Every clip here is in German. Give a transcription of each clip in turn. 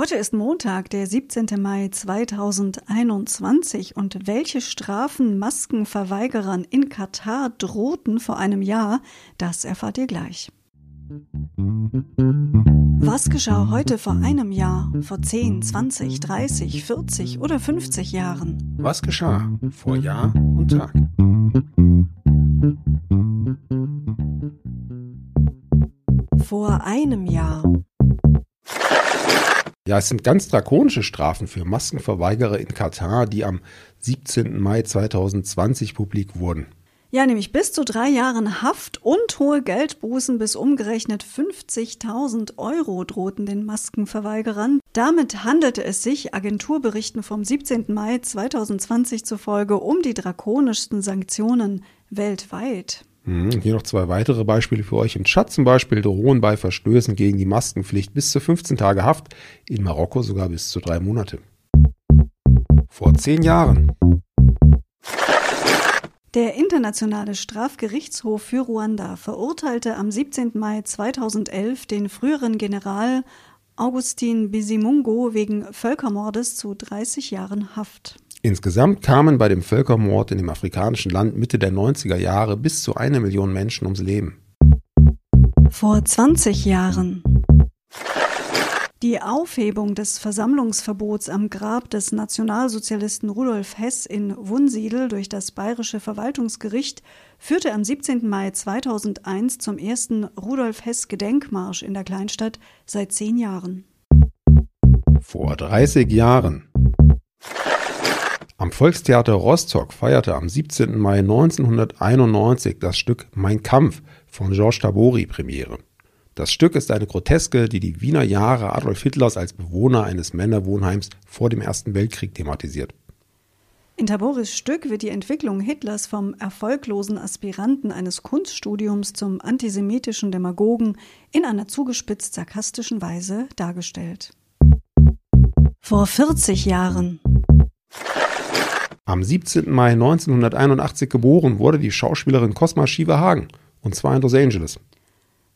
Heute ist Montag, der 17. Mai 2021 und welche Strafen Maskenverweigerern in Katar drohten vor einem Jahr, das erfahrt ihr gleich. Was geschah heute vor einem Jahr, vor 10, 20, 30, 40 oder 50 Jahren? Was geschah vor Jahr und Tag? Vor einem Jahr. Ja, es sind ganz drakonische Strafen für Maskenverweigerer in Katar, die am 17. Mai 2020 publik wurden. Ja, nämlich bis zu drei Jahren Haft und hohe Geldbußen bis umgerechnet 50.000 Euro drohten den Maskenverweigerern. Damit handelte es sich, Agenturberichten vom 17. Mai 2020 zufolge, um die drakonischsten Sanktionen weltweit. Hm, hier noch zwei weitere Beispiele für euch. Im Tschad zum Beispiel drohen bei Verstößen gegen die Maskenpflicht bis zu 15 Tage Haft, in Marokko sogar bis zu drei Monate. Vor zehn Jahren. Der Internationale Strafgerichtshof für Ruanda verurteilte am 17. Mai 2011 den früheren General Augustin Bizimungo wegen Völkermordes zu 30 Jahren Haft. Insgesamt kamen bei dem Völkermord in dem afrikanischen Land Mitte der 90er Jahre bis zu eine Million Menschen ums Leben. Vor 20 Jahren. Die Aufhebung des Versammlungsverbots am Grab des Nationalsozialisten Rudolf Hess in Wunsiedel durch das Bayerische Verwaltungsgericht führte am 17. Mai 2001 zum ersten Rudolf Hess Gedenkmarsch in der Kleinstadt seit zehn Jahren. Vor 30 Jahren. Am Volkstheater Rostock feierte am 17. Mai 1991 das Stück Mein Kampf von Georges Tabori Premiere. Das Stück ist eine Groteske, die die Wiener Jahre Adolf Hitlers als Bewohner eines Männerwohnheims vor dem Ersten Weltkrieg thematisiert. In Taboris Stück wird die Entwicklung Hitlers vom erfolglosen Aspiranten eines Kunststudiums zum antisemitischen Demagogen in einer zugespitzt sarkastischen Weise dargestellt. Vor 40 Jahren am 17. Mai 1981 geboren wurde die Schauspielerin Cosma Shiva Hagen, und zwar in Los Angeles.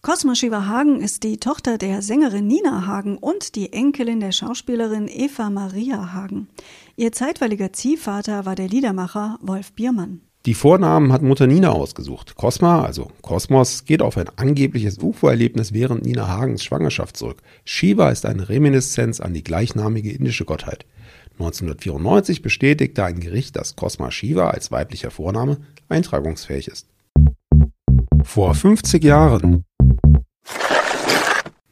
Cosma Shiva Hagen ist die Tochter der Sängerin Nina Hagen und die Enkelin der Schauspielerin Eva Maria Hagen. Ihr zeitweiliger Ziehvater war der Liedermacher Wolf Biermann. Die Vornamen hat Mutter Nina ausgesucht. Cosma, also Kosmos, geht auf ein angebliches UFO-Erlebnis während Nina Hagens Schwangerschaft zurück. Shiva ist eine Reminiszenz an die gleichnamige indische Gottheit. 1994 bestätigte ein Gericht, dass Cosma Shiva als weiblicher Vorname eintragungsfähig ist. Vor 50 Jahren.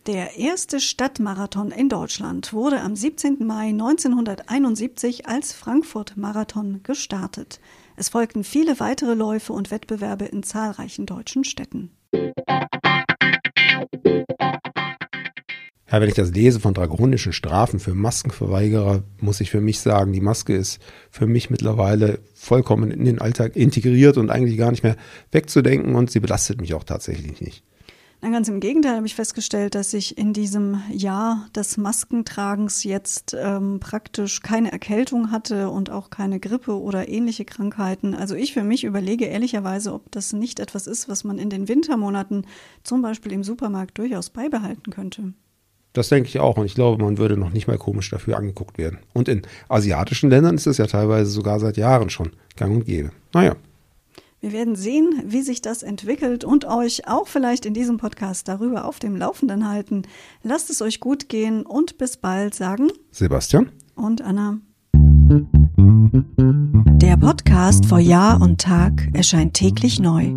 Der erste Stadtmarathon in Deutschland wurde am 17. Mai 1971 als Frankfurt-Marathon gestartet. Es folgten viele weitere Läufe und Wettbewerbe in zahlreichen deutschen Städten. Ja, wenn ich das lese von drakonischen Strafen für Maskenverweigerer, muss ich für mich sagen, die Maske ist für mich mittlerweile vollkommen in den Alltag integriert und eigentlich gar nicht mehr wegzudenken und sie belastet mich auch tatsächlich nicht. Na, ganz im Gegenteil habe ich festgestellt, dass ich in diesem Jahr des Maskentragens jetzt ähm, praktisch keine Erkältung hatte und auch keine Grippe oder ähnliche Krankheiten. Also ich für mich überlege ehrlicherweise, ob das nicht etwas ist, was man in den Wintermonaten zum Beispiel im Supermarkt durchaus beibehalten könnte. Das denke ich auch. Und ich glaube, man würde noch nicht mal komisch dafür angeguckt werden. Und in asiatischen Ländern ist es ja teilweise sogar seit Jahren schon gang und gäbe. Naja. Wir werden sehen, wie sich das entwickelt und euch auch vielleicht in diesem Podcast darüber auf dem Laufenden halten. Lasst es euch gut gehen und bis bald, sagen Sebastian und Anna. Der Podcast vor Jahr und Tag erscheint täglich neu.